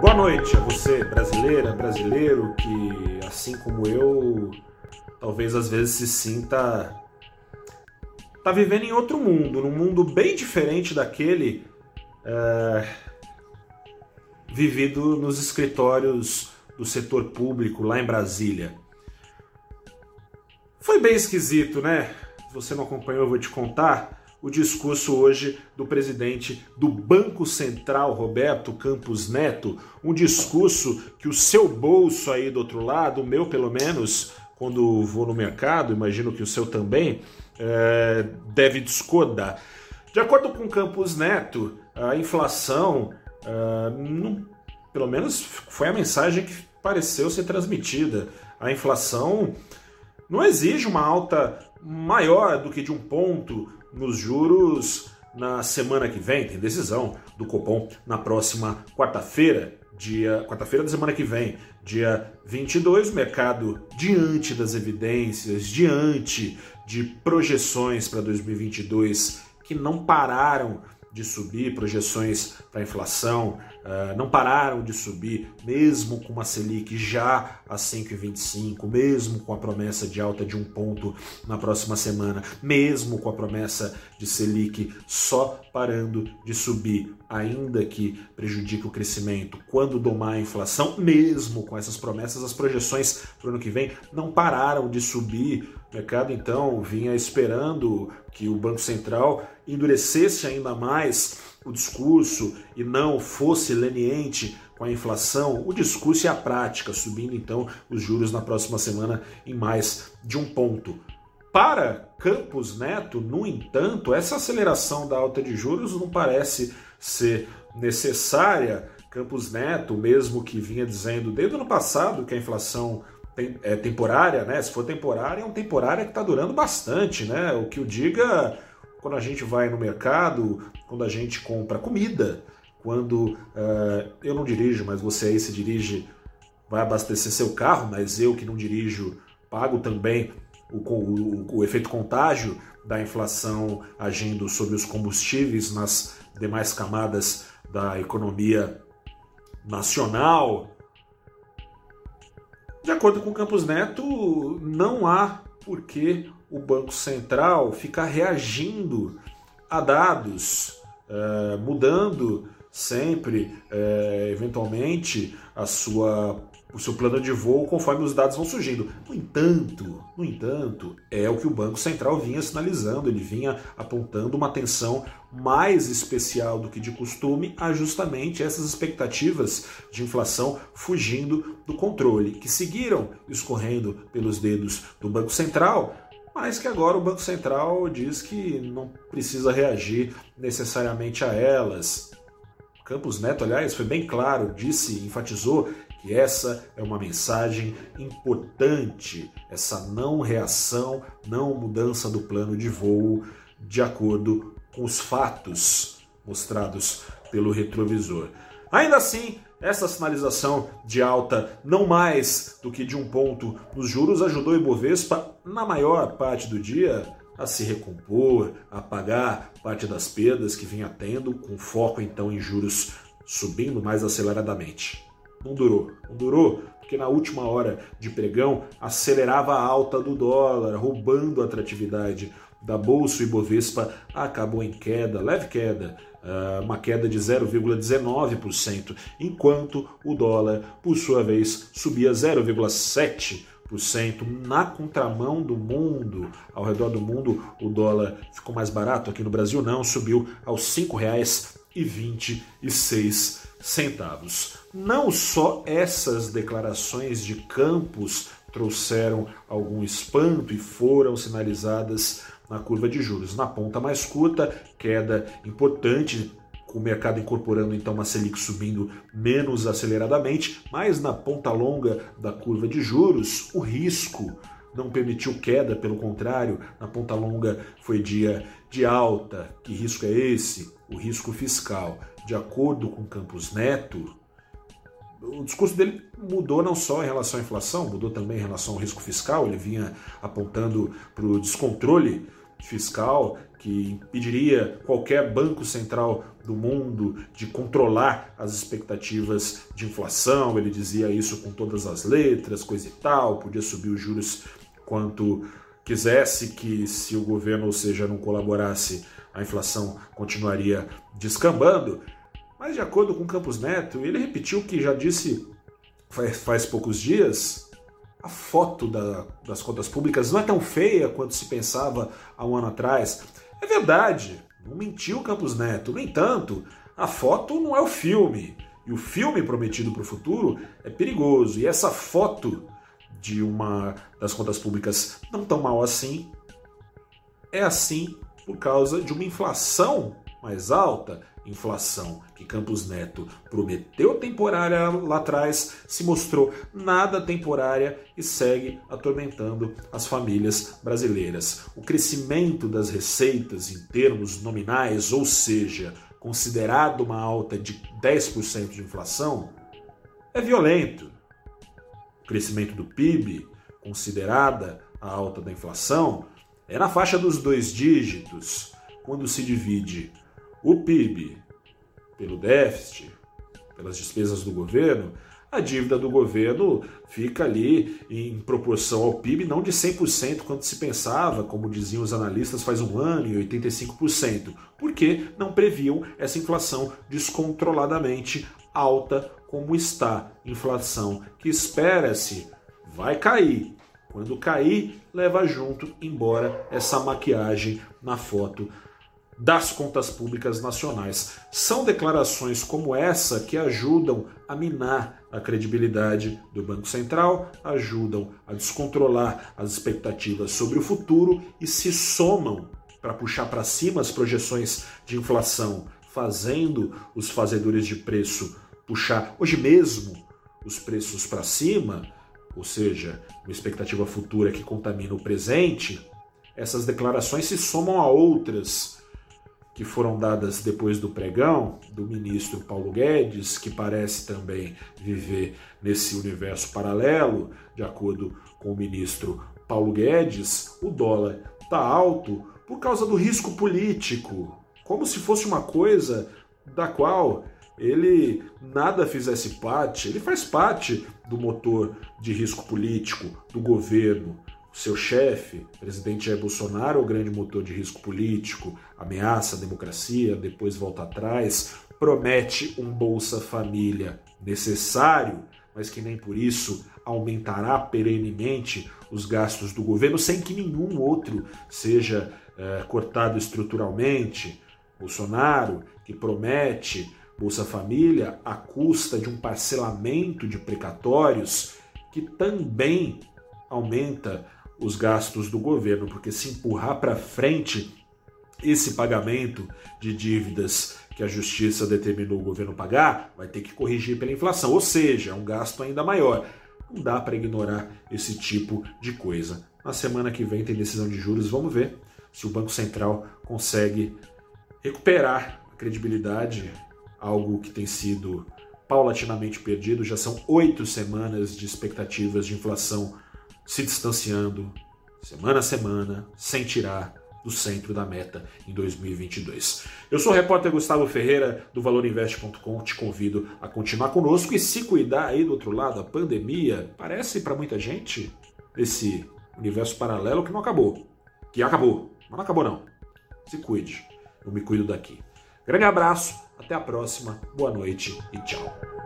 Boa noite a você, brasileira, brasileiro, que assim como eu, talvez às vezes se sinta tá vivendo em outro mundo, num mundo bem diferente daquele é, vivido nos escritórios do setor público lá em Brasília. Foi bem esquisito, né? Se você não acompanhou, eu vou te contar o discurso hoje do presidente do Banco Central, Roberto Campos Neto, um discurso que o seu bolso aí do outro lado, o meu pelo menos, quando vou no mercado, imagino que o seu também, é, deve discordar. De acordo com Campos Neto, a inflação, é, não, pelo menos foi a mensagem que pareceu ser transmitida. A inflação não exige uma alta maior do que de um ponto nos juros na semana que vem. Tem decisão do Copom na próxima quarta-feira, dia quarta-feira da semana que vem, dia 22, o mercado diante das evidências, diante de projeções para 2022 que não pararam de subir, projeções para inflação uh, não pararam de subir, mesmo com uma Selic já a 5,25, mesmo com a promessa de alta de um ponto na próxima semana, mesmo com a promessa de Selic só parando de subir, ainda que prejudique o crescimento, quando domar a inflação, mesmo com essas promessas, as projeções para o ano que vem não pararam de subir. O mercado então vinha esperando que o Banco Central endurecesse ainda mais o discurso e não fosse leniente com a inflação, o discurso e a prática, subindo então os juros na próxima semana em mais de um ponto. Para Campos Neto, no entanto, essa aceleração da alta de juros não parece ser necessária. Campos Neto, mesmo que vinha dizendo desde o ano passado que a inflação é temporária, né? Se for temporária, é uma temporária que está durando bastante, né? O que o diga quando a gente vai no mercado, quando a gente compra comida, quando uh, eu não dirijo, mas você aí se dirige, vai abastecer seu carro, mas eu que não dirijo, pago também o, o, o efeito contágio da inflação agindo sobre os combustíveis nas demais camadas da economia nacional. De acordo com Campos Neto, não há por que o Banco Central ficar reagindo a dados, é, mudando sempre, é, eventualmente, a sua, o seu plano de voo conforme os dados vão surgindo. No entanto, no entanto, é o que o Banco Central vinha sinalizando, ele vinha apontando uma atenção mais especial do que de costume a justamente essas expectativas de inflação fugindo do controle, que seguiram escorrendo pelos dedos do Banco Central mas que agora o Banco Central diz que não precisa reagir necessariamente a elas. Campos Neto, aliás, foi bem claro, disse, enfatizou que essa é uma mensagem importante, essa não reação, não mudança do plano de voo de acordo com os fatos mostrados pelo retrovisor. Ainda assim, essa sinalização de alta não mais do que de um ponto nos juros ajudou o Ibovespa, na maior parte do dia, a se recompor, a pagar parte das perdas que vinha tendo, com foco então em juros subindo mais aceleradamente. Não durou, não durou, porque na última hora de pregão acelerava a alta do dólar, roubando a atratividade da bolsa. O Ibovespa acabou em queda, leve queda, uma queda de 0,19%, enquanto o dólar, por sua vez, subia 0,7%. Na contramão do mundo, ao redor do mundo, o dólar ficou mais barato. Aqui no Brasil, não, subiu aos R$ 5,26 centavos. Não só essas declarações de Campos trouxeram algum espanto e foram sinalizadas na curva de juros. Na ponta mais curta, queda importante, com o mercado incorporando então uma Selic subindo menos aceleradamente, mas na ponta longa da curva de juros, o risco não permitiu queda, pelo contrário, na ponta longa foi dia de alta. Que risco é esse? O risco fiscal. De acordo com Campos Neto, o discurso dele mudou não só em relação à inflação, mudou também em relação ao risco fiscal. Ele vinha apontando para o descontrole fiscal que impediria qualquer banco central do mundo de controlar as expectativas de inflação. Ele dizia isso com todas as letras, coisa e tal, podia subir os juros quanto quisesse, que se o governo, ou seja, não colaborasse, a inflação continuaria descambando. Mas de acordo com Campos Neto, ele repetiu que já disse faz, faz poucos dias, a foto da, das contas públicas não é tão feia quanto se pensava há um ano atrás. É verdade, não mentiu Campos Neto. No entanto, a foto não é o filme. E o filme prometido para o futuro é perigoso. E essa foto de uma das contas públicas não tão mal assim é assim por causa de uma inflação mais alta, inflação que Campos Neto prometeu temporária lá atrás, se mostrou nada temporária e segue atormentando as famílias brasileiras. O crescimento das receitas em termos nominais, ou seja, considerado uma alta de 10% de inflação, é violento. O crescimento do PIB, considerada a alta da inflação, é na faixa dos dois dígitos quando se divide o PIB pelo déficit, pelas despesas do governo, a dívida do governo fica ali em proporção ao PIB, não de 100% quanto se pensava, como diziam os analistas faz um ano, em 85%, porque não previam essa inflação descontroladamente alta como está. Inflação que espera-se vai cair. Quando cair, leva junto embora essa maquiagem na foto das contas públicas nacionais. São declarações como essa que ajudam a minar a credibilidade do Banco Central, ajudam a descontrolar as expectativas sobre o futuro e se somam para puxar para cima as projeções de inflação, fazendo os fazedores de preço puxar hoje mesmo os preços para cima, ou seja, uma expectativa futura que contamina o presente. Essas declarações se somam a outras que foram dadas depois do pregão do ministro Paulo Guedes, que parece também viver nesse universo paralelo, de acordo com o ministro Paulo Guedes, o dólar está alto por causa do risco político, como se fosse uma coisa da qual ele nada fizesse parte, ele faz parte do motor de risco político do governo, seu chefe, presidente Jair Bolsonaro, é o grande motor de risco político, ameaça a democracia, depois volta atrás, promete um Bolsa Família necessário, mas que nem por isso aumentará perenemente os gastos do governo, sem que nenhum outro seja é, cortado estruturalmente. Bolsonaro, que promete Bolsa Família à custa de um parcelamento de precatórios, que também aumenta os gastos do governo, porque se empurrar para frente esse pagamento de dívidas que a justiça determinou o governo pagar, vai ter que corrigir pela inflação, ou seja, é um gasto ainda maior. Não dá para ignorar esse tipo de coisa. Na semana que vem tem decisão de juros, vamos ver se o Banco Central consegue recuperar a credibilidade, algo que tem sido paulatinamente perdido. Já são oito semanas de expectativas de inflação se distanciando semana a semana, sem tirar do centro da meta em 2022. Eu sou o repórter Gustavo Ferreira do valorinvest.com, te convido a continuar conosco e se cuidar aí do outro lado, a pandemia parece para muita gente esse universo paralelo que não acabou, que acabou, mas não acabou não. Se cuide, eu me cuido daqui. Grande abraço, até a próxima, boa noite e tchau.